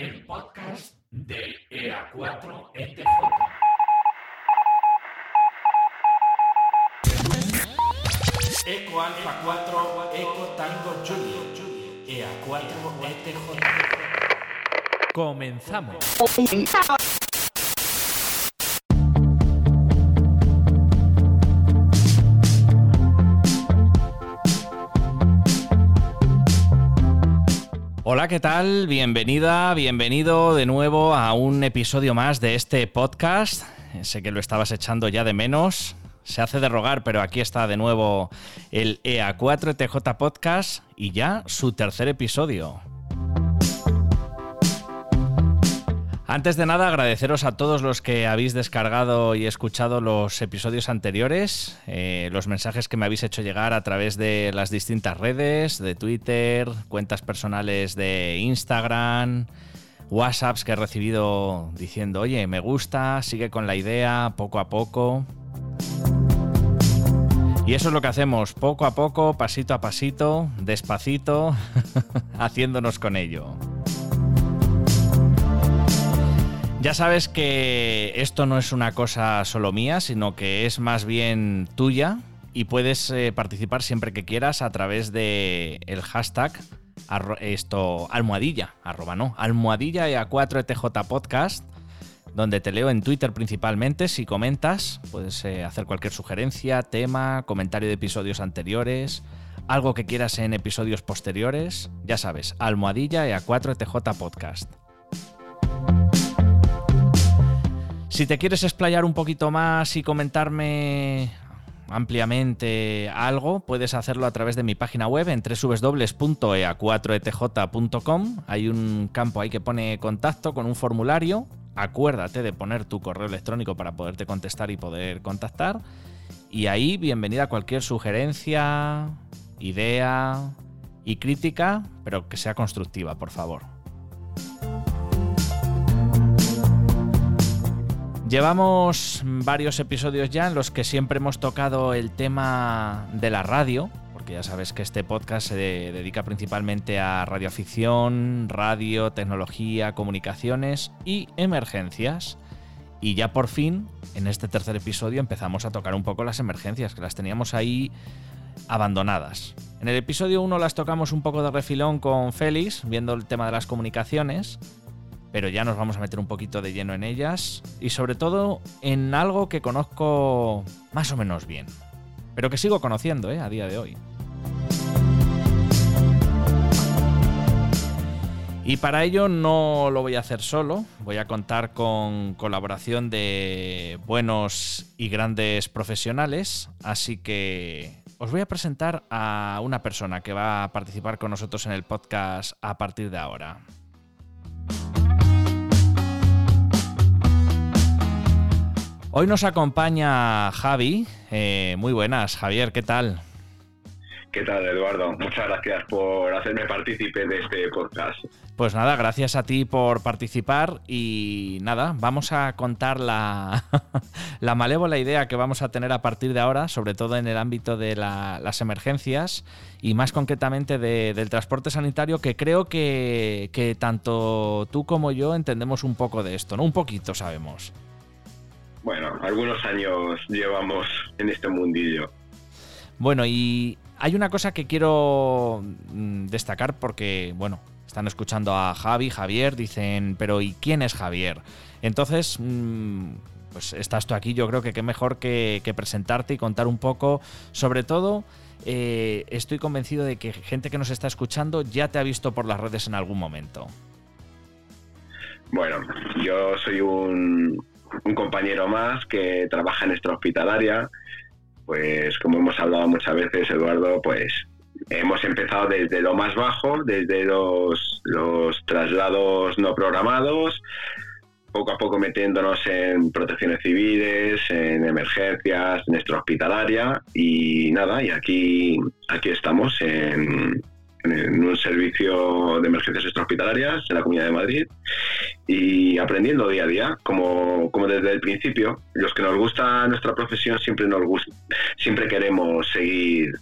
el podcast del EA4ETJ. Eco Alfa 4, Eco Tango Junior, EA4ETJ. Comenzamos. Hola, ¿qué tal? Bienvenida, bienvenido de nuevo a un episodio más de este podcast. Sé que lo estabas echando ya de menos. Se hace de rogar, pero aquí está de nuevo el EA4TJ Podcast y ya su tercer episodio. Antes de nada, agradeceros a todos los que habéis descargado y escuchado los episodios anteriores, eh, los mensajes que me habéis hecho llegar a través de las distintas redes, de Twitter, cuentas personales de Instagram, WhatsApps que he recibido diciendo, oye, me gusta, sigue con la idea, poco a poco. Y eso es lo que hacemos, poco a poco, pasito a pasito, despacito, haciéndonos con ello. Ya sabes que esto no es una cosa solo mía, sino que es más bien tuya y puedes eh, participar siempre que quieras a través de el hashtag esto almohadilla, arroba no, almohadilla y a 4ETJ podcast, donde te leo en Twitter principalmente. Si comentas, puedes eh, hacer cualquier sugerencia, tema, comentario de episodios anteriores, algo que quieras en episodios posteriores. Ya sabes, almohadilla y a 4ETJ podcast. Si te quieres explayar un poquito más y comentarme ampliamente algo, puedes hacerlo a través de mi página web en www.ea4etj.com. Hay un campo ahí que pone contacto con un formulario. Acuérdate de poner tu correo electrónico para poderte contestar y poder contactar. Y ahí, bienvenida a cualquier sugerencia, idea y crítica, pero que sea constructiva, por favor. Llevamos varios episodios ya en los que siempre hemos tocado el tema de la radio, porque ya sabes que este podcast se dedica principalmente a radioafición, radio, tecnología, comunicaciones y emergencias. Y ya por fin, en este tercer episodio, empezamos a tocar un poco las emergencias, que las teníamos ahí abandonadas. En el episodio 1 las tocamos un poco de refilón con Félix, viendo el tema de las comunicaciones pero ya nos vamos a meter un poquito de lleno en ellas y sobre todo en algo que conozco más o menos bien, pero que sigo conociendo ¿eh? a día de hoy. Y para ello no lo voy a hacer solo, voy a contar con colaboración de buenos y grandes profesionales, así que os voy a presentar a una persona que va a participar con nosotros en el podcast a partir de ahora. Hoy nos acompaña Javi. Eh, muy buenas, Javier, ¿qué tal? ¿Qué tal, Eduardo? Muchas gracias por hacerme partícipe de este podcast. Pues nada, gracias a ti por participar y nada, vamos a contar la, la malévola idea que vamos a tener a partir de ahora, sobre todo en el ámbito de las emergencias y más concretamente del transporte sanitario, que creo que, que tanto tú como yo entendemos un poco de esto, ¿no? Un poquito sabemos bueno, algunos años llevamos en este mundillo. Bueno, y hay una cosa que quiero mm, destacar porque, bueno, están escuchando a Javi, Javier, dicen, pero ¿y quién es Javier? Entonces, mm, pues estás tú aquí, yo creo que qué mejor que, presentarte y contar un poco, sobre todo, eh, estoy convencido de que gente que nos está escuchando ya te ha visto por las redes en algún momento. Bueno, yo soy un, un compañero más que trabaja en esta hospitalaria. Pues como hemos hablado muchas veces, Eduardo, pues hemos empezado desde lo más bajo, desde los, los traslados no programados, poco a poco metiéndonos en protecciones civiles, en emergencias, en nuestra hospitalaria y nada, y aquí, aquí estamos en, en un servicio de emergencias extrahospitalarias en la Comunidad de Madrid y aprendiendo día a día, como, como desde el principio. Los que nos gusta nuestra profesión siempre nos gusta, siempre queremos seguir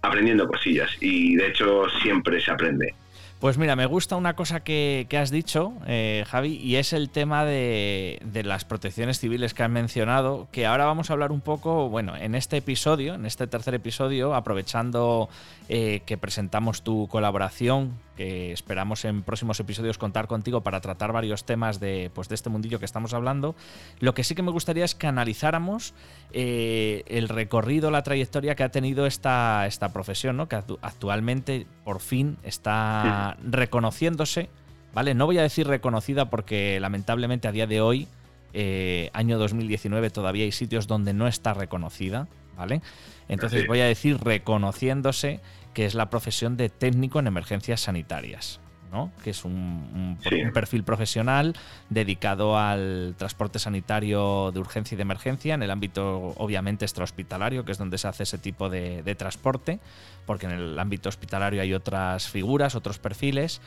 aprendiendo cosillas y de hecho siempre se aprende. Pues mira, me gusta una cosa que, has dicho, eh, Javi, y es el tema de, las protecciones civiles que has mencionado, que ahora vamos a hablar un poco, bueno, en este episodio, en este tercer episodio, aprovechando eh, que presentamos tu colaboración, que esperamos en próximos episodios contar contigo para tratar varios temas de, pues, de este mundillo que estamos hablando, lo que sí que me gustaría es que analizáramos eh, el recorrido, la trayectoria que ha tenido esta, esta profesión, ¿no? que actualmente por fin está reconociéndose, ¿vale? No voy a decir reconocida porque lamentablemente a día de hoy, eh, año 2019, todavía hay sitios donde no está reconocida, ¿vale? Entonces voy a decir reconociéndose que es la profesión de técnico en emergencias sanitarias. ¿no? que es un, perfil profesional dedicado al transporte sanitario de urgencia y de emergencia en el ámbito obviamente extrahospitalario, que es donde se hace ese tipo de, de transporte, porque en el ámbito hospitalario hay otras figuras, otros perfiles.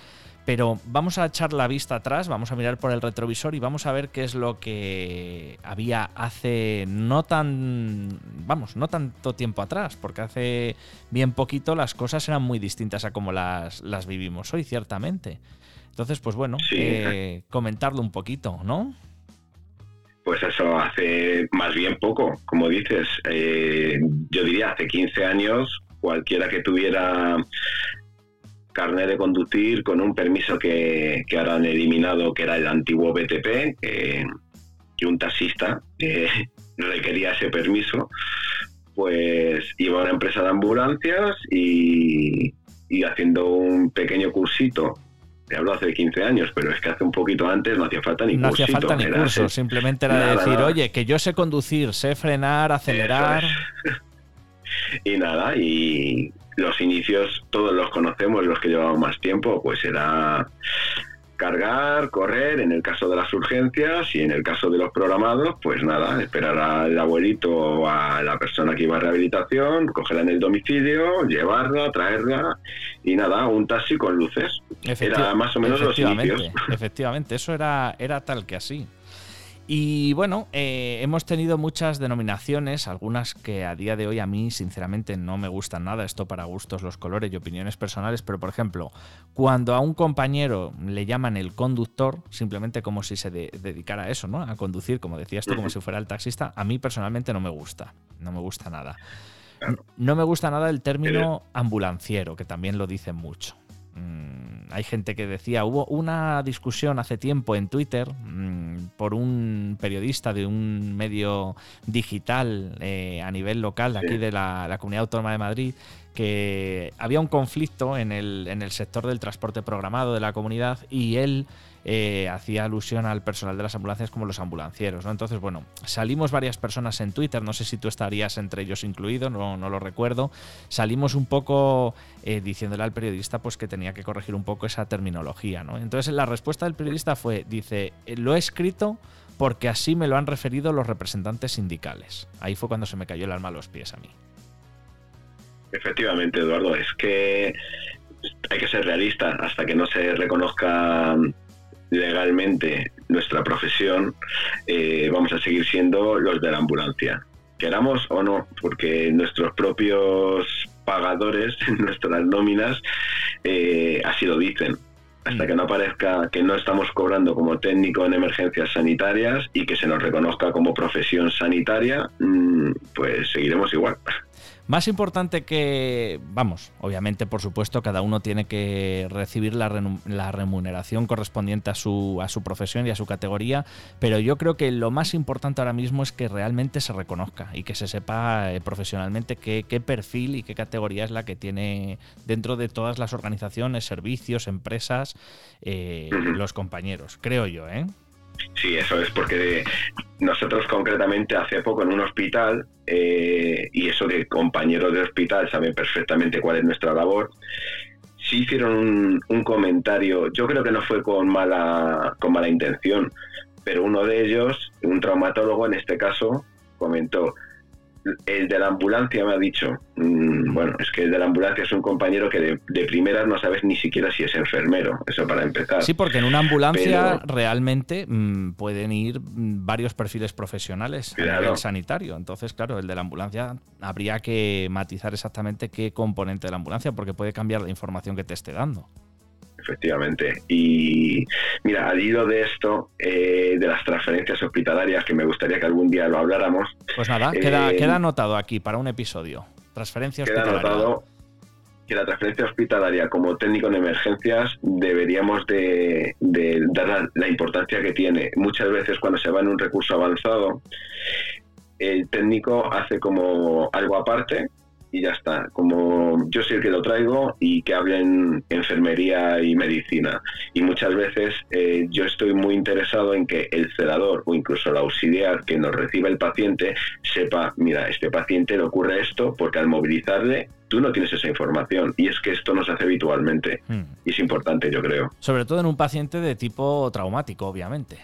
Pero vamos a echar la vista atrás, vamos a mirar por el retrovisor y vamos a ver qué es lo que había hace no tan, vamos, no tanto tiempo atrás, porque hace bien poquito las cosas eran muy distintas a como las, las vivimos hoy, ciertamente. Entonces, pues bueno, eh, comentarlo un poquito, ¿no? Pues eso, hace más bien poco, como dices, eh, yo diría hace 15 años, cualquiera que tuviera carnet de conducir con un permiso que, ahora han eliminado, que era el antiguo BTP, que, un taxista que requería ese permiso, pues iba a una empresa de ambulancias y, haciendo un pequeño cursito. Te hablo hace 15 años, pero es que hace un poquito antes no hacía falta ni No hacía falta ni curso, simplemente era decir, oye, que yo sé conducir, sé frenar, acelerar. y nada, y los inicios todos los conocemos, los que llevamos más tiempo, pues era cargar, correr, en el caso de las urgencias y en el caso de los programados, pues nada, esperar al abuelito o a la persona que iba a rehabilitación, cogerla en el domicilio, llevarla, traerla y nada, un taxi con luces. Era más o menos los inicios. Efectivamente, eso era, era tal que así. Y bueno, eh, hemos tenido muchas denominaciones, algunas que a día de hoy a mí sinceramente no me gustan nada, esto para gustos, los colores y opiniones personales, pero por ejemplo, cuando a un compañero le llaman el conductor, simplemente como si se dedicara a eso, ¿no? A conducir, como decías tú, como si fuera el taxista, a mí personalmente no me gusta, no me gusta nada. No me gusta nada el término ambulanciero, que también lo dicen mucho. Mm, hay gente que decía, hubo una discusión hace tiempo en Twitter mm, por un periodista de un medio digital eh, a nivel local de aquí de la, la, Comunidad Autónoma de Madrid que había un conflicto en el, en el sector del transporte programado de la comunidad y él eh, hacía alusión al personal de las ambulancias como los ambulancieros. ¿no? Entonces, bueno, salimos varias personas en Twitter, no sé si tú estarías entre ellos incluido, no, no lo recuerdo. Salimos un poco eh, diciéndole al periodista pues, que tenía que corregir un poco esa terminología. ¿no? Entonces, la respuesta del periodista fue: dice, eh, lo he escrito porque así me lo han referido los representantes sindicales. Ahí fue cuando se me cayó el alma a los pies a mí. Efectivamente, Eduardo, es que hay que ser realista hasta que no se reconozca legalmente nuestra profesión, eh, vamos a seguir siendo los de la ambulancia, queramos o no, porque nuestros propios pagadores, nuestras nóminas, eh, así lo dicen. Hasta mm. que no parezca que no estamos cobrando como técnico en emergencias sanitarias y que se nos reconozca como profesión sanitaria, mm, pues seguiremos igual. Más importante que, vamos, obviamente por supuesto cada uno tiene que recibir la, remuneración correspondiente a su, a su profesión y a su categoría, pero yo creo que lo más importante ahora mismo es que realmente se reconozca y que se sepa eh, profesionalmente qué, perfil y qué categoría es la que tiene dentro de todas las organizaciones, servicios, empresas, eh, los compañeros, creo yo, ¿eh? Sí, eso es porque nosotros concretamente hace poco en un hospital, eh, y eso de compañeros de hospital saben perfectamente cuál es nuestra labor, sí hicieron un, comentario, yo creo que no fue con mala, con mala intención, pero uno de ellos, un traumatólogo en este caso, comentó, el de la ambulancia me ha dicho, mm, bueno, es que el de la ambulancia es un compañero que de, de, primeras no sabes ni siquiera si es enfermero, eso para empezar. Sí, porque en una ambulancia realmente mm, pueden ir mm, varios perfiles profesionales a nivel sanitario. Entonces, claro, el de la ambulancia habría que matizar exactamente qué componente de la ambulancia, porque puede cambiar la información que te esté dando. Efectivamente. Y mira, al hilo de esto, eh, de las transferencias hospitalarias, que me gustaría que algún día lo habláramos. Pues nada, queda, eh, queda anotado aquí para un episodio. Transferencia hospitalaria. Queda anotado que la transferencia hospitalaria como técnico en emergencias deberíamos de, dar la, importancia que tiene. Muchas veces cuando se va en un recurso avanzado, el técnico hace como algo aparte y ya está. Como yo soy el que lo traigo y que hablen enfermería y medicina. Y muchas veces eh, yo estoy muy interesado en que el celador o incluso el auxiliar que nos reciba el paciente sepa, mira, este paciente le ocurre esto porque al movilizarle tú no tienes esa información. Y es que esto no se hace habitualmente. Hmm. Y es importante, yo creo. Sobre todo en un paciente de tipo traumático, obviamente.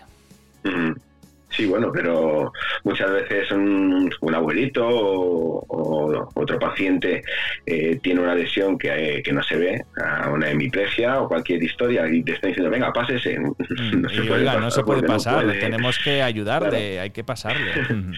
Sí, bueno, pero muchas veces un, abuelito o, otro paciente eh, tiene una lesión que, eh, que, no se ve, una hemiplegia o cualquier historia, y te está diciendo, venga, pásese. no, mm, se puede pasar, no se puede pasar, tenemos que ayudarle, hay que pasarle.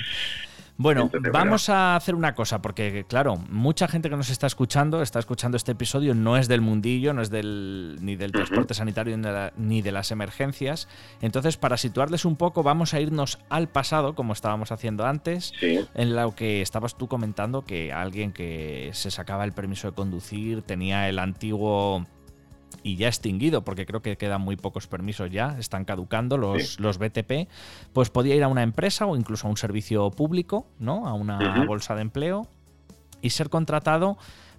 Bueno, vamos a hacer una cosa, porque claro, mucha gente que nos está escuchando, está escuchando este episodio, no es del mundillo, no es del, ni del transporte sanitario ni de, las emergencias. Entonces, para situarles un poco, vamos a irnos al pasado, como estábamos haciendo antes, en lo que estabas tú comentando que alguien que se sacaba el permiso de conducir tenía el antiguo y ya extinguido, porque creo que quedan muy pocos permisos ya, están caducando los, los BTP, pues podía ir a una empresa o incluso a un servicio público, ¿no? A una bolsa de empleo y ser contratado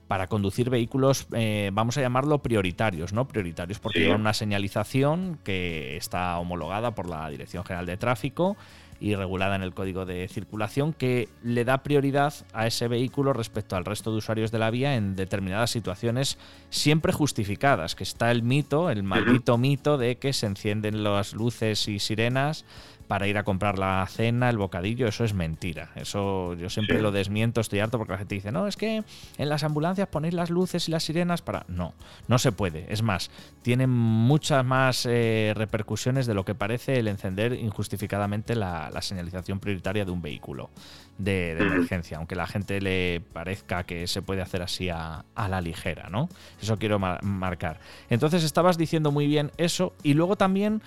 para conducir vehículos, eh, vamos a llamarlo prioritarios, ¿no? Prioritarios porque sí. una señalización que está homologada por la Dirección General de Tráfico y regulada en el código de circulación que le da prioridad a ese vehículo respecto al resto de usuarios de la vía en determinadas situaciones siempre justificadas, que está el mito, el maldito mito de que se encienden las luces y sirenas para ir a comprar la cena, el bocadillo, eso es mentira. Eso yo siempre lo desmiento, estoy harto porque la gente dice, no, es que en las ambulancias ponéis las luces y las sirenas para... No, no se puede. Es más, tiene muchas más eh, repercusiones de lo que parece el encender injustificadamente la, señalización prioritaria de un vehículo de, emergencia, aunque la gente le parezca que se puede hacer así a, la ligera, ¿no? Eso quiero marcar. Entonces estabas diciendo muy bien eso y luego también...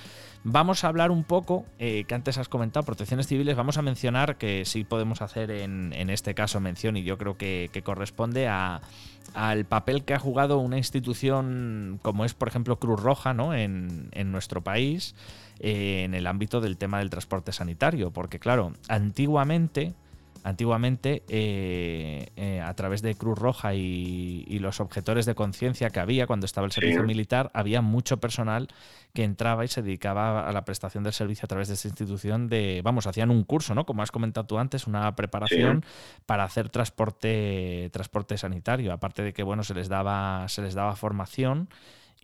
Vamos a hablar un poco, eh, que antes has comentado, protecciones civiles, vamos a mencionar que sí podemos hacer en, este caso mención y yo creo que, corresponde al papel que ha jugado una institución como es, por ejemplo, Cruz Roja ¿no? en, nuestro país eh, en el ámbito del tema del transporte sanitario. Porque claro, antiguamente Antiguamente, eh, eh, a través de Cruz Roja y, los objetores de conciencia que había cuando estaba el servicio militar, había mucho personal que entraba y se dedicaba a la prestación del servicio a través de esta institución de, vamos, hacían un curso, ¿no? Como has comentado tú antes, una preparación para hacer transporte, transporte sanitario. Aparte de que, bueno, se les daba, se les daba formación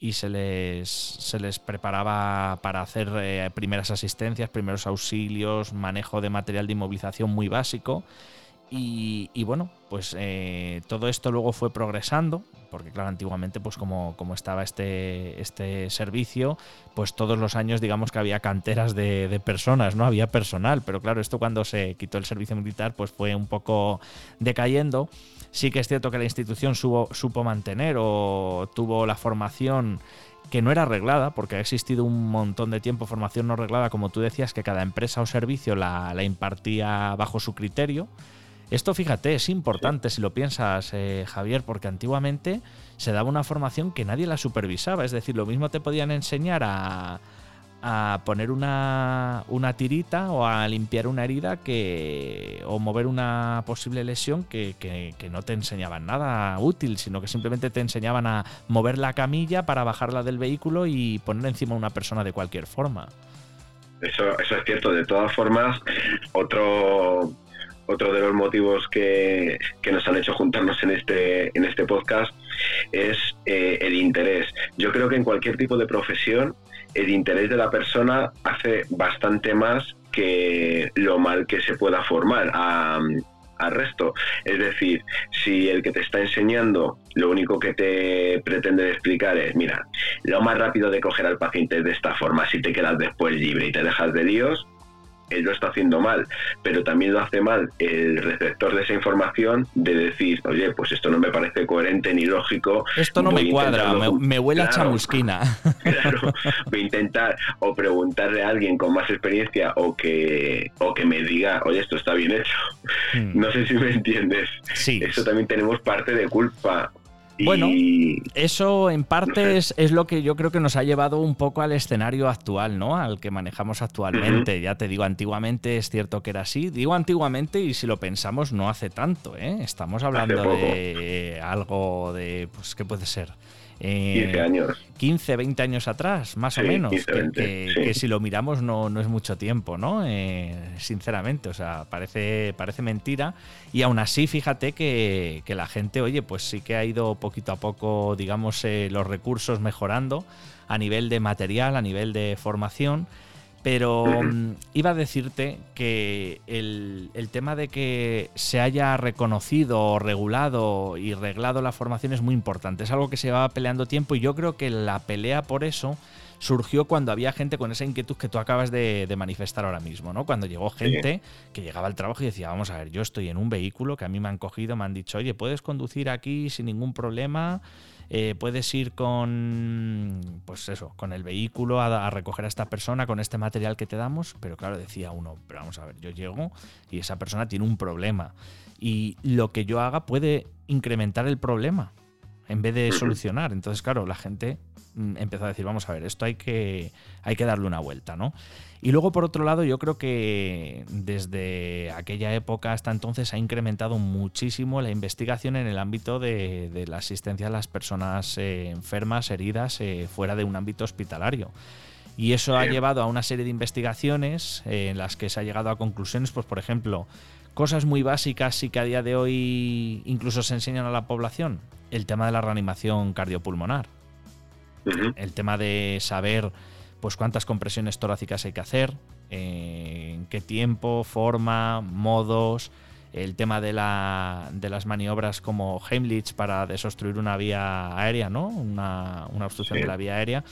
y se les, se les preparaba para hacer eh, primeras asistencias, primeros auxilios, manejo de material de inmovilización muy básico. Y, bueno, pues eh, todo esto luego fue progresando, porque claro, antiguamente pues como, como estaba este, este servicio, pues todos los años digamos que había canteras de, de, personas, ¿no? Había personal, pero claro, esto cuando se quitó el servicio militar pues fue un poco decayendo. Sí que es cierto que la institución supo mantener o tuvo la formación que no era arreglada, porque ha existido un montón de tiempo formación no reglada, como tú decías, que cada empresa o servicio la, impartía bajo su criterio. Esto, fíjate, es importante si lo piensas, eh, Javier, porque antiguamente se daba una formación que nadie la supervisaba. Es decir, lo mismo te podían enseñar a, a poner una, una, tirita o a limpiar una herida que o mover una posible lesión que, que, no te enseñaban nada útil, sino que simplemente te enseñaban a mover la camilla para bajarla del vehículo y poner encima a una persona de cualquier forma. Eso, eso es cierto. De todas formas, otro otro de los motivos que, que, nos han hecho juntarnos en este, en este podcast es eh, el interés. Yo creo que en cualquier tipo de profesión el interés de la persona hace bastante más que lo mal que se pueda formar al resto. Es decir, si el que te está enseñando lo único que te pretende explicar es, mira, lo más rápido de coger al paciente es de esta forma, si te quedas después libre y te dejas de líos, él lo está haciendo mal, pero también lo hace mal el receptor de esa información de decir, oye, pues esto no me parece coherente ni lógico. Esto no me cuadra, me, huele a chamusquina. Claro, voy a intentar o preguntarle a alguien con más experiencia o que, o que me diga, oye, esto está bien hecho. Hmm. No sé si me entiendes. Sí. Eso también tenemos parte de culpa bueno, eso en parte es, lo que yo creo que nos ha llevado un poco al escenario actual, ¿no? Al que manejamos actualmente. Ya te digo, antiguamente es cierto que era así. Digo antiguamente y si lo pensamos no hace tanto, ¿eh? Estamos hablando de algo de, pues, ¿qué puede ser? 15 eh, años. 15, 20 años atrás, más o menos. que, si lo miramos no, no es mucho tiempo, ¿no? Eh, sinceramente, o sea, parece, parece mentira. Y aún así, fíjate que, la gente, oye, pues sí que ha ido poquito a poco, digamos, eh, los recursos mejorando a nivel de material, a nivel de formación. Pero mm, iba a decirte que el, tema de que se haya reconocido, regulado y reglado la formación es muy importante. Es algo que se va peleando tiempo y yo creo que la pelea por eso surgió cuando había gente con esa inquietud que tú acabas de, manifestar ahora mismo, ¿no? Cuando llegó gente que llegaba al trabajo y decía, vamos a ver, yo estoy en un vehículo que a mí me han cogido, me han dicho, oye, puedes conducir aquí sin ningún problema eh, puedes ir con, pues eso, con el vehículo a, recoger a esta persona con este material que te damos, pero claro, decía uno, pero vamos a ver, yo llego y esa persona tiene un problema y lo que yo haga puede incrementar el problema en vez de solucionar. Entonces, claro, la gente empezó a decir, vamos a ver, esto hay que, hay que darle una vuelta, ¿no? Y luego, por otro lado, yo creo que desde aquella época hasta entonces ha incrementado muchísimo la investigación en el ámbito de, la asistencia a las personas eh, enfermas, heridas, eh, fuera de un ámbito hospitalario. Y eso ha llevado a una serie de investigaciones eh, en las que se ha llegado a conclusiones, pues por ejemplo, cosas muy básicas y que a día de hoy incluso se enseñan a la población. El tema de la reanimación cardiopulmonar. El tema de saber pues cuántas compresiones torácicas hay que hacer, eh, en qué tiempo, forma, modos, el tema de, la, de las maniobras como Heimlich para desobstruir una vía aérea, ¿no? Una, obstrucción de la vía aérea.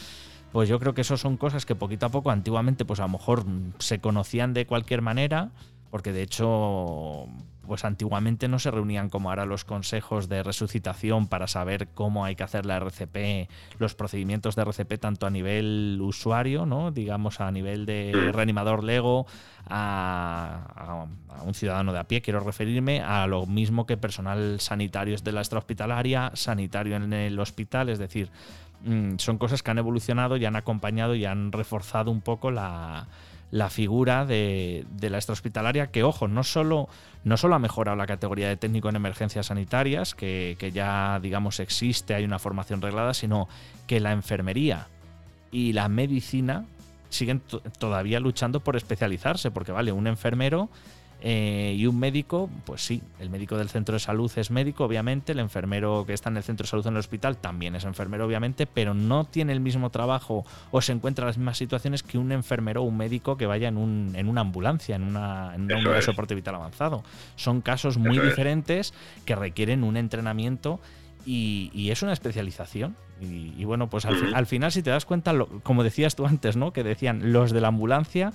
Pues yo creo que eso son cosas que poquito a poco, antiguamente, pues a lo mejor se conocían de cualquier manera, porque de hecho pues antiguamente no se reunían como ahora los consejos de resucitación para saber cómo hay que hacer la RCP, los procedimientos de RCP tanto a nivel usuario, ¿no? digamos a nivel de reanimador Lego, a, un ciudadano de a pie, quiero referirme a lo mismo que personal sanitario de la extrahospitalaria, sanitario en el hospital, es decir, mm, son cosas que han evolucionado y han acompañado y han reforzado un poco la la figura de, la extrahospitalaria, que ojo, no solo, no solo ha mejorado la categoría de técnico en emergencias sanitarias, que, ya digamos existe, hay una formación reglada, sino que la enfermería y la medicina siguen todavía luchando por especializarse, porque vale, un enfermero eh, y un médico, pues sí, el médico del centro de salud es médico, obviamente, el enfermero que está en el centro de salud en el hospital también es enfermero, obviamente, pero no tiene el mismo trabajo o se encuentra en las mismas situaciones que un enfermero o un médico que vaya en, un, en una ambulancia, en, una, en soporte vital avanzado. Son casos muy diferentes que requieren un entrenamiento y, es una especialización. Y, bueno, pues al, al, final, si te das cuenta, como decías tú antes, ¿no? Que decían los de la ambulancia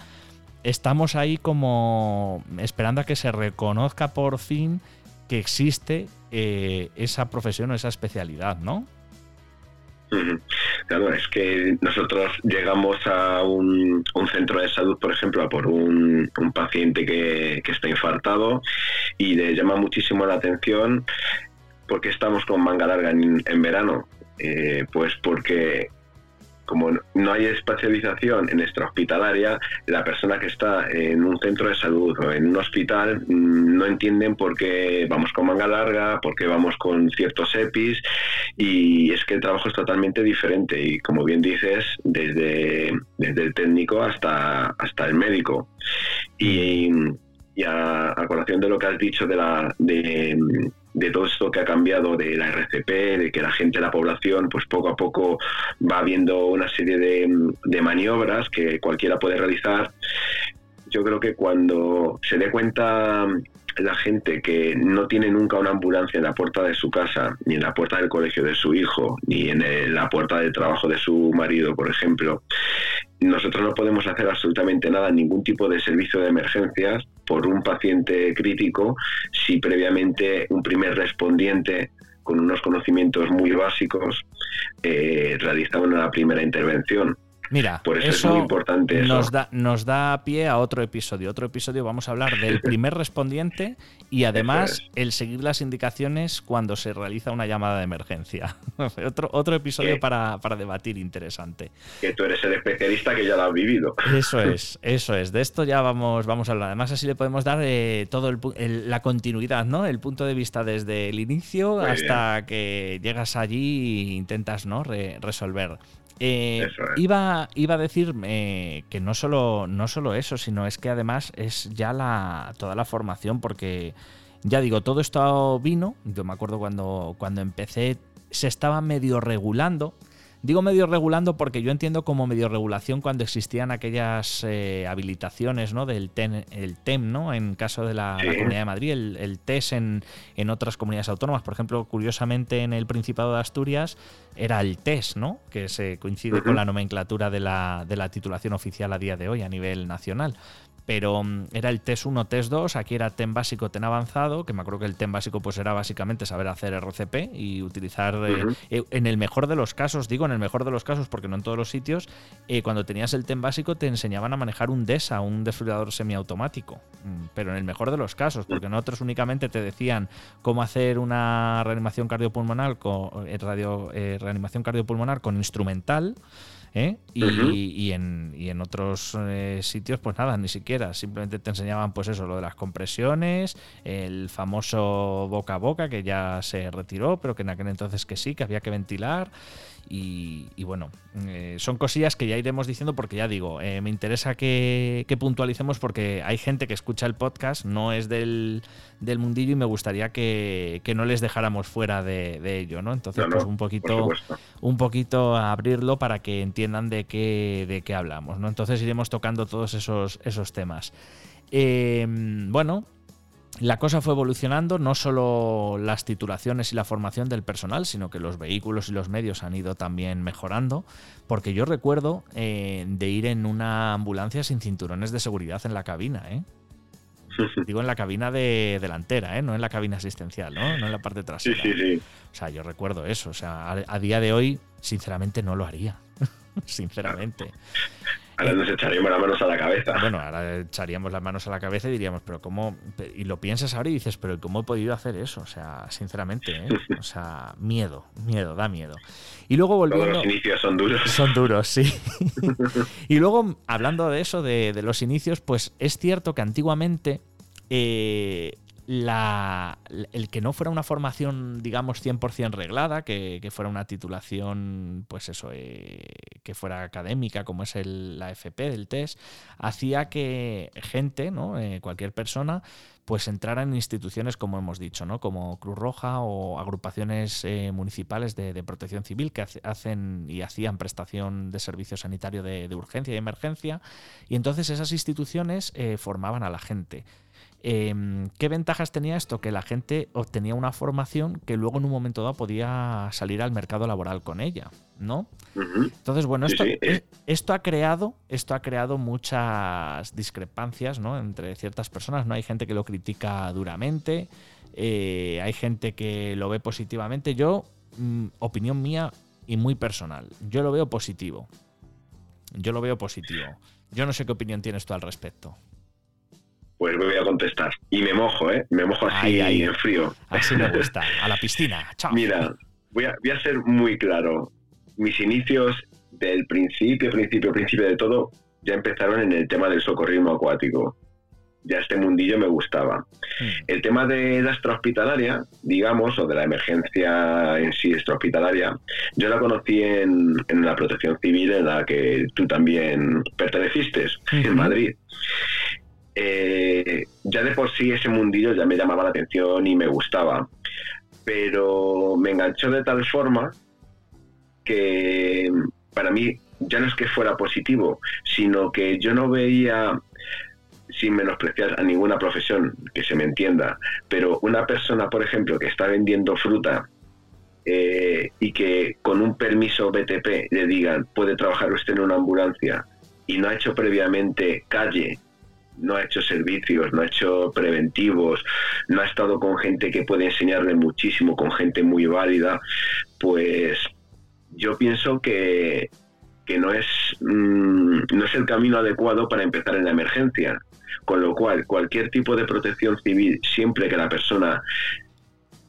estamos ahí como esperando a que se reconozca por fin que existe eh, esa profesión o esa especialidad, ¿no? Claro, es que nosotros llegamos a un, centro de salud, por ejemplo, a por un, paciente que, está infartado y le llama muchísimo la atención porque estamos con manga larga en, verano. Eh, pues porque como no hay especialización en extrahospitalaria, la persona que está en un centro de salud o en un hospital mm, no entienden por qué vamos con manga larga, por qué vamos con ciertos EPIs y es que el trabajo es totalmente diferente y como bien dices, desde, desde el técnico hasta, hasta el médico. Y, a, a, colación de lo que has dicho de la... De, de todo esto que ha cambiado de la RCP, de que la gente, la población, pues poco a poco va viendo una serie de, maniobras que cualquiera puede realizar. Yo creo que cuando se dé cuenta la gente que no tiene nunca una ambulancia en la puerta de su casa, ni en la puerta del colegio de su hijo, ni en la puerta del trabajo de su marido, por ejemplo, nosotros no podemos hacer absolutamente nada, ningún tipo de servicio de emergencias por un paciente crítico si previamente un primer respondiente con unos conocimientos muy básicos eh, realizaba una primera intervención. Mira, Por eso, es muy importante eso. Nos da, nos da pie a otro episodio. Otro episodio vamos a hablar del primer respondiente y además el seguir las indicaciones cuando se realiza una llamada de emergencia. otro, otro episodio para, para debatir interesante. Que tú eres el especialista que ya lo has vivido. Eso es, eso es. De esto ya vamos, vamos a hablar. Además, así le podemos dar eh, todo el, el- la continuidad, ¿no? El punto de vista desde el inicio Muy hasta que llegas allí e intentas, ¿no? Re- resolver. Eh, es. iba, iba a decir eh, que no solo, no solo eso, sino es que además es ya la, toda la formación, porque ya digo, todo esto vino, yo me acuerdo cuando, cuando empecé, se estaba medio regulando. Digo medio regulando porque yo entiendo como medio regulación cuando existían aquellas eh, habilitaciones ¿no? del TEM, el TEM, ¿no? En caso de la. Comunidad de Madrid, el, el TES en, en otras comunidades autónomas. Por ejemplo, curiosamente en el Principado de Asturias era el TES, ¿no? Que se coincide con la nomenclatura de la, de la titulación oficial a día de hoy a nivel nacional pero mm, era el TES 1, TES 2, aquí era TEM básico, TEN avanzado, que me acuerdo que el TEM básico pues era básicamente saber hacer RCP y utilizar, eh, eh, en el mejor de los casos, digo en el mejor de los casos porque no en todos los sitios, eh, cuando tenías el TEM básico te enseñaban a manejar un DESA, un desfibrilador semiautomático, Mm, pero en el mejor de los casos, porque en otros únicamente te decían cómo hacer una reanimación cardiopulmonar con, eh, radio, reanimación cardiopulmonar con instrumental, ¿eh? Y, en, y en otros eh, sitios, pues nada, ni siquiera. Simplemente te enseñaban, pues eso, lo de las compresiones, el famoso boca a boca, que ya se retiró, pero que en aquel entonces que sí, que había que ventilar. Y, y bueno, eh, son cosillas que ya iremos diciendo porque ya digo, eh, me interesa que, que puntualicemos porque hay gente que escucha el podcast, no es del, del mundillo y me gustaría que, que no les dejáramos fuera de, de ello, ¿no? Entonces, No, no, pues un poquito un poquito abrirlo para que entiendan de qué, de qué hablamos. ¿no? Entonces iremos tocando todos esos, esos temas. Eh, bueno, la cosa fue evolucionando, no solo las titulaciones y la formación del personal, sino que los vehículos y los medios han ido también mejorando, porque yo recuerdo eh, de ir en una ambulancia sin cinturones de seguridad en la cabina, ¿eh? Digo en la cabina de delantera, ¿eh? no en la cabina asistencial, ¿no? No en la parte Sí, trasera. sí, sí. O sea, yo recuerdo eso. O sea, a, a día de hoy, sinceramente, no lo haría. sinceramente. Ahora nos echaríamos las manos a la cabeza. Bueno, ahora echaríamos las manos a la cabeza y diríamos, pero ¿cómo? Y lo piensas ahora y dices, pero ¿cómo he podido hacer eso? O sea, sinceramente, ¿eh? O sea, miedo, miedo, da miedo. Y luego Todos volviendo... los inicios son duros. Son duros, sí. y luego, hablando de eso, de, de los inicios, pues es cierto que antiguamente eh, la, el que no fuera una formación, digamos, 100% reglada, que, fuera una titulación, pues eso, eh, que fuera académica, como es el, la FP del TES, hacía que gente, ¿no? Eh, cualquier persona, pues entrara en instituciones, como hemos dicho, ¿no? Como Cruz Roja o agrupaciones eh, municipales de, protección civil que hace- hacen y hacían prestación de servicio sanitario de, urgencia y emergencia. Y entonces esas instituciones formaban a la gente. Eh, ¿Qué ventajas tenía esto? Que la gente obtenía una formación que luego en un momento dado podía salir al mercado laboral con ella, ¿no? Entonces, bueno, Sí, esto, sí, es- eh. esto ha creado, esto ha creado muchas discrepancias, ¿no? Entre ciertas personas, ¿no? Hay gente que lo critica duramente, eh, hay gente que lo ve positivamente. Yo, mm, opinión mía y muy personal, yo lo veo positivo. Yo lo veo positivo. Yo no sé qué opinión tienes tú al respecto. Pues voy a contestar. Y me mojo, ¿eh? Me mojo así Ahí, ahí. en frío. Así me gusta. A la piscina. Chao. Mira, voy a, voy a ser muy claro. Mis inicios del principio, principio, principio de todo, ya empezaron en el tema del socorrismo acuático. Ya este mundillo me gustaba. Mm, El tema de la extrahospitalaria, digamos, o de la emergencia en sí extrahospitalaria, yo la conocí en, en la protección civil en la que tú también perteneciste, en Madrid. Eh, ya de por sí ese mundillo ya me llamaba la atención y me gustaba, pero me enganchó de tal forma que para mí ya no es que fuera positivo, sino que yo no veía, sin menospreciar a ninguna profesión, que se me entienda, pero una persona, por ejemplo, que está vendiendo fruta eh, y que con un permiso BTP le digan, puede trabajar usted en una ambulancia y no ha hecho previamente calle, no ha hecho servicios, no ha hecho preventivos, no ha estado con gente que puede enseñarle muchísimo, con gente muy válida, pues yo pienso que, que no, es, mm, no es el camino adecuado para empezar en la emergencia. Con lo cual, cualquier tipo de protección civil, siempre que la persona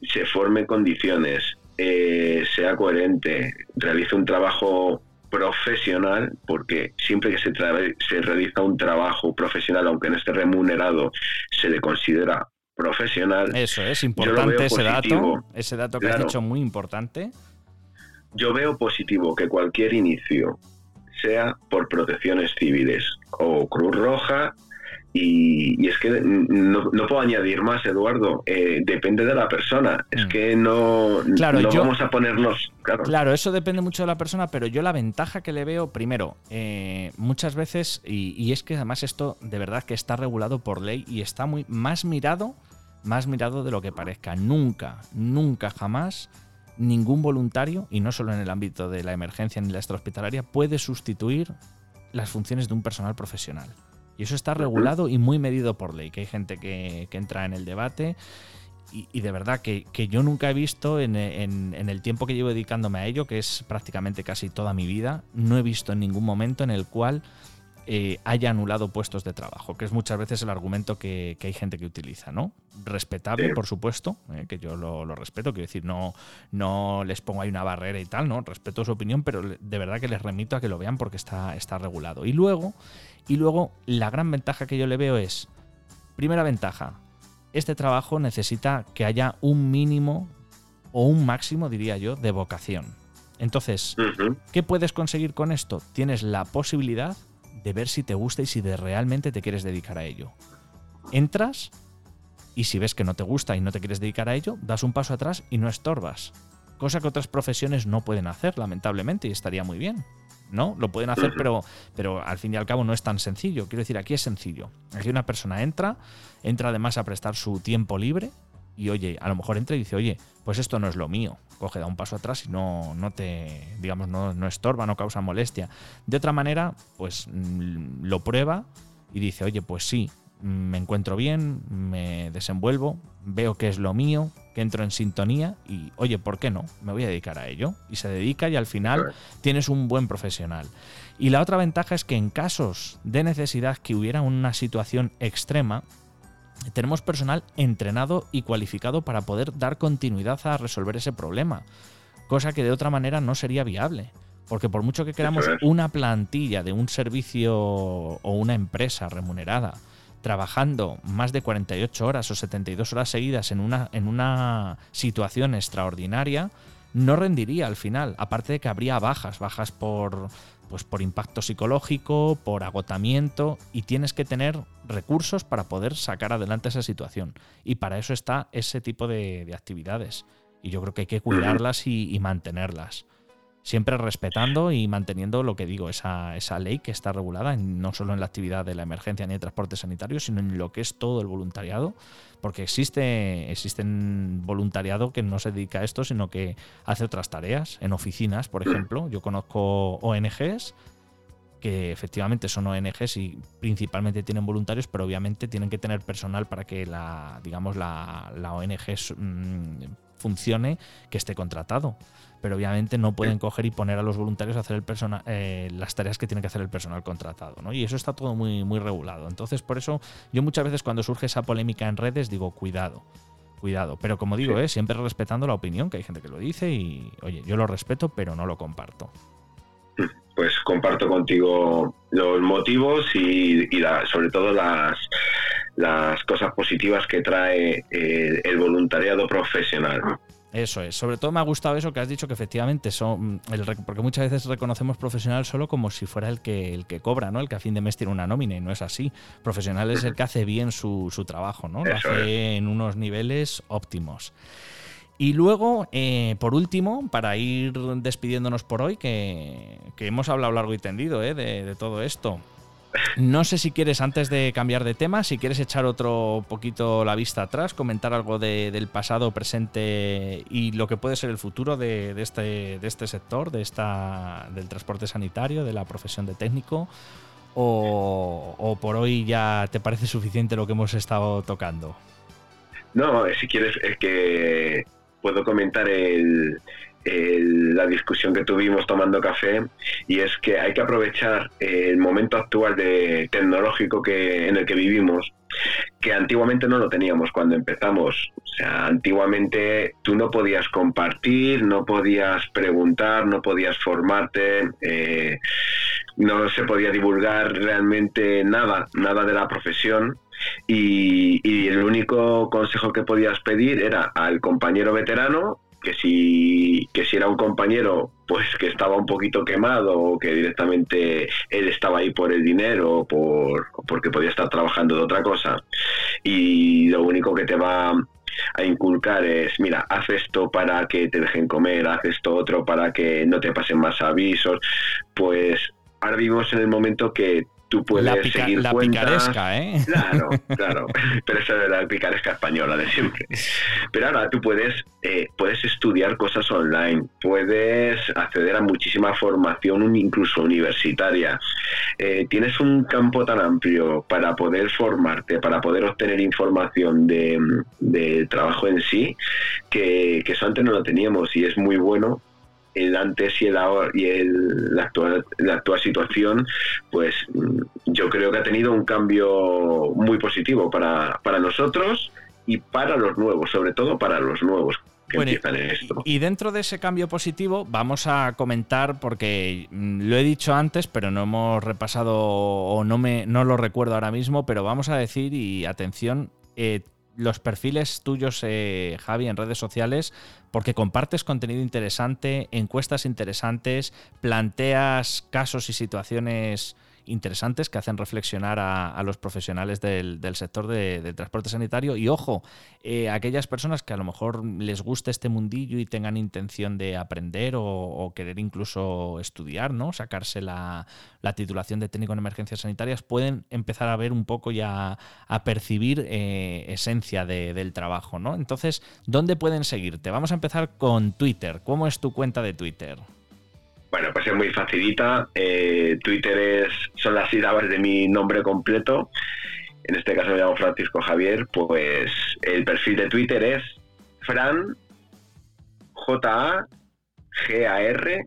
se forme en condiciones, eh, sea coherente, realice un trabajo profesional, porque siempre que se, se realiza un trabajo profesional, aunque no esté remunerado, se le considera profesional. Eso es importante ese dato, ese dato que has dicho muy importante. Yo veo positivo que cualquier inicio sea por protecciones civiles o Cruz Roja y, es que no, puedo añadir más, Eduardo. Eh, depende de la persona. Es mm. que no, claro, vamos a ponernos. Claro. eso depende mucho de la persona, pero yo la ventaja que le veo, primero, eh, muchas veces, y, es que además esto de verdad que está regulado por ley y está muy más mirado, más mirado de lo que parezca. Nunca, nunca, jamás ningún voluntario, y no solo en el ámbito de la emergencia ni la extrahospitalaria, puede sustituir las funciones de un personal profesional. Y eso está regulado y muy medido por ley, que hay gente que, entra en el debate. Y, de verdad que, yo nunca he visto en, el tiempo que llevo dedicándome a ello, que es prácticamente casi toda mi vida, no he visto en ningún momento en el cual eh, haya anulado puestos de trabajo, que es muchas veces el argumento que, hay gente que utiliza, ¿no? Respetable, por supuesto, eh, que yo lo, respeto, quiero decir, no, no les pongo ahí una barrera y tal, ¿no? Respeto su opinión, pero de verdad que les remito a que lo vean porque está, está regulado. Y luego, y luego, la gran ventaja que yo le veo es, primera ventaja, este trabajo necesita que haya un mínimo o un máximo, diría yo, de vocación. Entonces, ¿qué puedes conseguir con esto? Tienes la posibilidad de ver si te gusta y si de realmente te quieres dedicar a ello. Entras y si ves que no te gusta y no te quieres dedicar a ello, das un paso atrás y no estorbas. Cosa que otras profesiones no pueden hacer, lamentablemente, y estaría muy bien. ¿no? Lo pueden hacer, pero, pero al fin y al cabo no es tan sencillo. Quiero decir, aquí es sencillo. Aquí una persona entra, entra además a prestar su tiempo libre y oye, a lo mejor entra y dice, oye, pues esto no es lo mío. Coge, da un paso atrás y no, no te, digamos, no, no estorba, no causa molestia. De otra manera, pues mm, lo prueba y dice, oye, pues sí, me encuentro bien, me desenvuelvo, veo que es lo mío, que entro en sintonía y, oye, ¿por qué no? Me voy a dedicar a ello. Y se dedica y al final tienes un buen profesional. Y la otra ventaja es que en casos de necesidad que hubiera una situación extrema, tenemos personal entrenado y cualificado para poder dar continuidad a resolver ese problema, cosa que de otra manera no sería viable. Porque por mucho que queramos una plantilla de un servicio o una empresa remunerada, trabajando más de 48 horas o 72 horas seguidas en una, en una situación extraordinaria, no rendiría al final. Aparte de que habría bajas, bajas por, pues por impacto psicológico, por agotamiento, y tienes que tener recursos para poder sacar adelante esa situación. Y para eso está ese tipo de, actividades. Y yo creo que hay que cuidarlas y mantenerlas siempre respetando y manteniendo lo que digo, esa, esa ley que está regulada no solo en la actividad de la emergencia ni de transporte sanitario, sino en lo que es todo el voluntariado, porque existe existen voluntariado que no se dedica a esto, sino que hace otras tareas, en oficinas, por ejemplo. Yo conozco ONGs que efectivamente son ONGs y principalmente tienen voluntarios, pero obviamente tienen que tener personal para que la, digamos, la, la ONG funcione, que esté contratado pero obviamente no pueden coger y poner a los voluntarios a hacer el eh, las tareas que tiene que hacer el personal contratado. ¿no? Y eso está todo muy, muy regulado. Entonces, por eso yo muchas veces cuando surge esa polémica en redes digo, cuidado. Cuidado, pero como digo, ¿eh? siempre respetando la opinión, que hay gente que lo dice y, oye, yo lo respeto, pero no lo comparto pues comparto contigo los motivos y, sobre todo las, las cosas positivas que trae eh, el voluntariado profesional. Eso es. Sobre todo me ha gustado eso que has dicho que efectivamente son. porque muchas veces reconocemos profesional solo como si fuera el que, el que cobra, ¿no? El que a fin de mes tiene una nómina y no es así. Profesional es el que hace bien su, trabajo, ¿no? Lo hace en unos niveles óptimos. Y luego, eh, por último, para ir despidiéndonos por hoy, que, hemos hablado largo y tendido ¿eh? de todo esto. No sé si quieres, antes de cambiar de tema, si quieres echar otro poquito la vista atrás, comentar algo del pasado, presente y lo que puede ser el futuro de, este, de este sector, de esta, del transporte sanitario, de la profesión de técnico, o, por hoy ya te parece suficiente lo que hemos estado tocando? No, si quieres, es que puedo comentar el, la discusión que tuvimos tomando café y es que hay que aprovechar el momento actual de tecnológico que en el que vivimos que antiguamente no lo teníamos cuando empezamos. O sea, antiguamente tú no podías compartir, no podías preguntar, no podías formarte, eh, no se podía divulgar realmente nada, nada de la profesión. Y, el único consejo que podías pedir era al compañero veterano que si, que si era un compañero pues que estaba un poquito quemado o que directamente él estaba ahí por el dinero o por, porque podía estar trabajando de otra cosa. Y lo único que te va a inculcar es, mira, haz esto para que te dejen comer, haz esto otro para que no te pasen más avisos, pues ahora vivimos en el momento que tú puedes la seguir la picaresca, ¿eh? Claro, claro. Pero esa es la picaresca española de siempre. Pero ahora tú puedes, eh, puedes estudiar cosas online, puedes acceder a muchísima formación, incluso universitaria. Eh, tienes un campo tan amplio para poder formarte, para poder obtener información de, de trabajo en sí, que, que eso antes no lo teníamos y es muy bueno el antes y el ahora y el, la, actual, la actual situación, pues mm, yo creo que ha tenido un cambio muy positivo para, para nosotros y para los nuevos, sobre todo para los nuevos. Que empiezan en esto. Y dentro de ese cambio positivo vamos a comentar, porque mm, lo he dicho antes, pero no hemos repasado o no, me, no lo recuerdo ahora mismo, pero vamos a decir, y atención, eh, los perfiles tuyos, eh, Javi, en redes sociales, porque compartes contenido interesante, encuestas interesantes, planteas casos y situaciones interesantes que hacen reflexionar a, los profesionales del, sector de, transporte sanitario. Y ojo, eh, aquellas personas que a lo mejor les guste este mundillo y tengan intención de aprender o, querer incluso estudiar, ¿no? Sacarse la, titulación de técnico en emergencias sanitarias, pueden empezar a ver un poco y a, percibir eh, esencia del trabajo, ¿no? Entonces, ¿dónde pueden seguirte? Vamos a empezar con Twitter. ¿Cómo es tu cuenta de Twitter? Bueno, pues es muy facilita. Eh, Twitter es, son las sílabas de mi nombre completo. En este caso me llamo Francisco Javier. Pues el perfil de Twitter es Fran J A G A R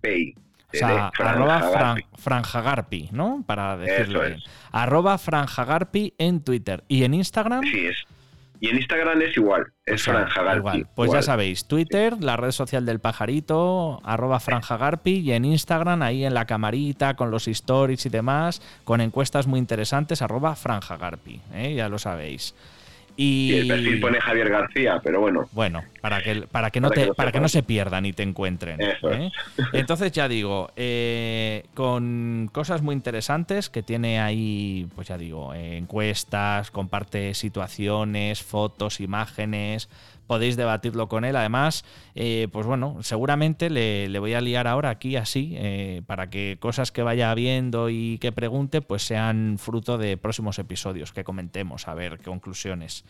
P I. O sea, arroba franjagarpi, ¿no? Para decirlo bien. Arroba franjagarpi en Twitter. ¿Y en Instagram? Sí, es y en Instagram es igual, es Franja Pues ya sabéis, Twitter, la red social del pajarito, arroba franjagarpi, y en Instagram, ahí en la camarita, con los stories y demás, con encuestas muy interesantes, arroba franjagarpi, ¿eh? ya lo sabéis. Y... el perfil pone Javier García, pero bueno. Bueno, para que, para que, no, te, para que no se pierdan y te encuentren. ¿eh? Entonces ya digo, eh, con cosas muy interesantes que tiene ahí, pues ya digo, encuestas, comparte situaciones, fotos, imágenes, podéis debatirlo con él. Además, eh, pues bueno, seguramente le, voy a liar ahora aquí así, eh, para que cosas que vaya viendo y que pregunte, pues sean fruto de próximos episodios que comentemos, a ver conclusiones.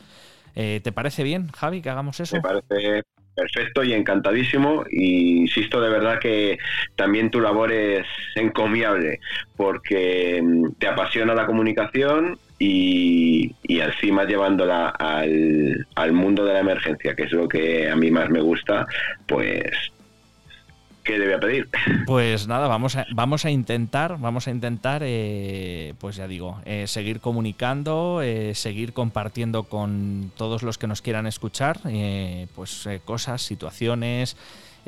Eh, ¿Te parece bien, Javi, que hagamos eso? Me parece perfecto y encantadísimo. Y insisto de verdad que también tu labor es encomiable porque mm, te apasiona la comunicación y, encima llevándola al, al mundo de la emergencia, que es lo que a mí más me gusta, pues ¿qué debe pedir? Pues nada, vamos a, vamos a intentar, vamos a intentar, eh, pues ya digo, eh, seguir comunicando, eh, seguir compartiendo con todos los que nos quieran escuchar, pues cosas, situaciones.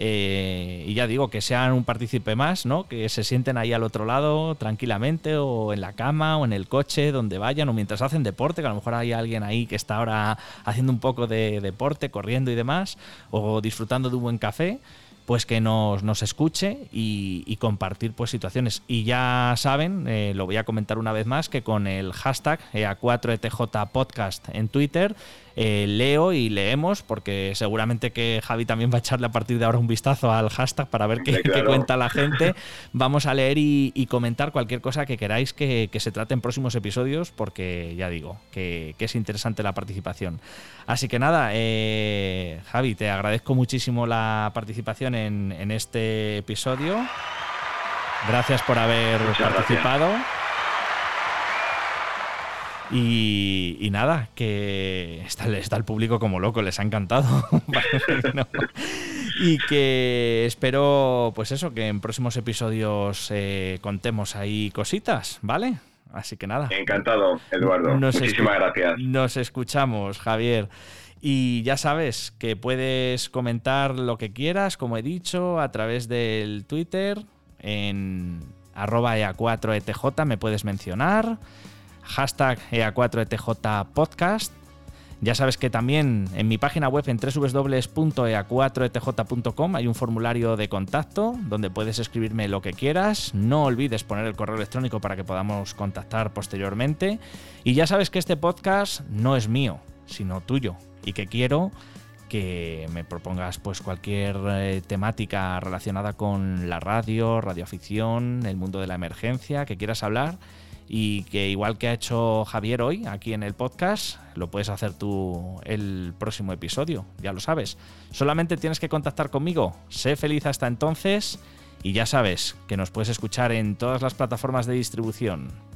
Y ya digo, que sean un partícipe más, ¿no? Que se sienten ahí al otro lado tranquilamente, o en la cama, o en el coche, donde vayan, o mientras hacen deporte, que a lo mejor hay alguien ahí que está ahora haciendo un poco de deporte, corriendo y demás, o disfrutando de un buen café pues que nos, nos escuche y, compartir pues situaciones. Y ya saben, eh, lo voy a comentar una vez más, que con el hashtag EA4ETJ Podcast en Twitter eh, leo y leemos, porque seguramente que Javi también va a echarle a partir de ahora un vistazo al hashtag para ver qué, cuenta la gente. Vamos a leer y, comentar cualquier cosa que queráis que, se trate en próximos episodios, porque ya digo que, es interesante la participación. Así que nada, eh, Javi, te agradezco muchísimo la participación en, este episodio. Gracias por haber participado. Y, nada, que está, está, el público como loco, les ha encantado. Y que espero, pues eso, que en próximos episodios eh, contemos ahí cositas, ¿vale? Así que nada. Encantado, Eduardo. Muchísimas gracias. Nos escuchamos, Javier. Y ya sabes que puedes comentar lo que quieras, como he dicho, a través del Twitter, en arroba EA4ETJ me puedes mencionar, hashtag EA4ETJ podcast ya sabes que también en mi página web en www.ea4etj.com hay un formulario de contacto donde puedes escribirme lo que quieras. No olvides poner el correo electrónico para que podamos contactar posteriormente. Y ya sabes que este podcast no es mío, sino tuyo. Y que quiero que me propongas pues cualquier eh, temática relacionada con la radio, radioafición, el mundo de la emergencia, que quieras hablar y que igual que ha hecho Javier hoy aquí en el podcast, lo puedes hacer tú el próximo episodio, ya lo sabes. Solamente tienes que contactar conmigo. Sé feliz hasta entonces y ya sabes que nos puedes escuchar en todas las plataformas de distribución.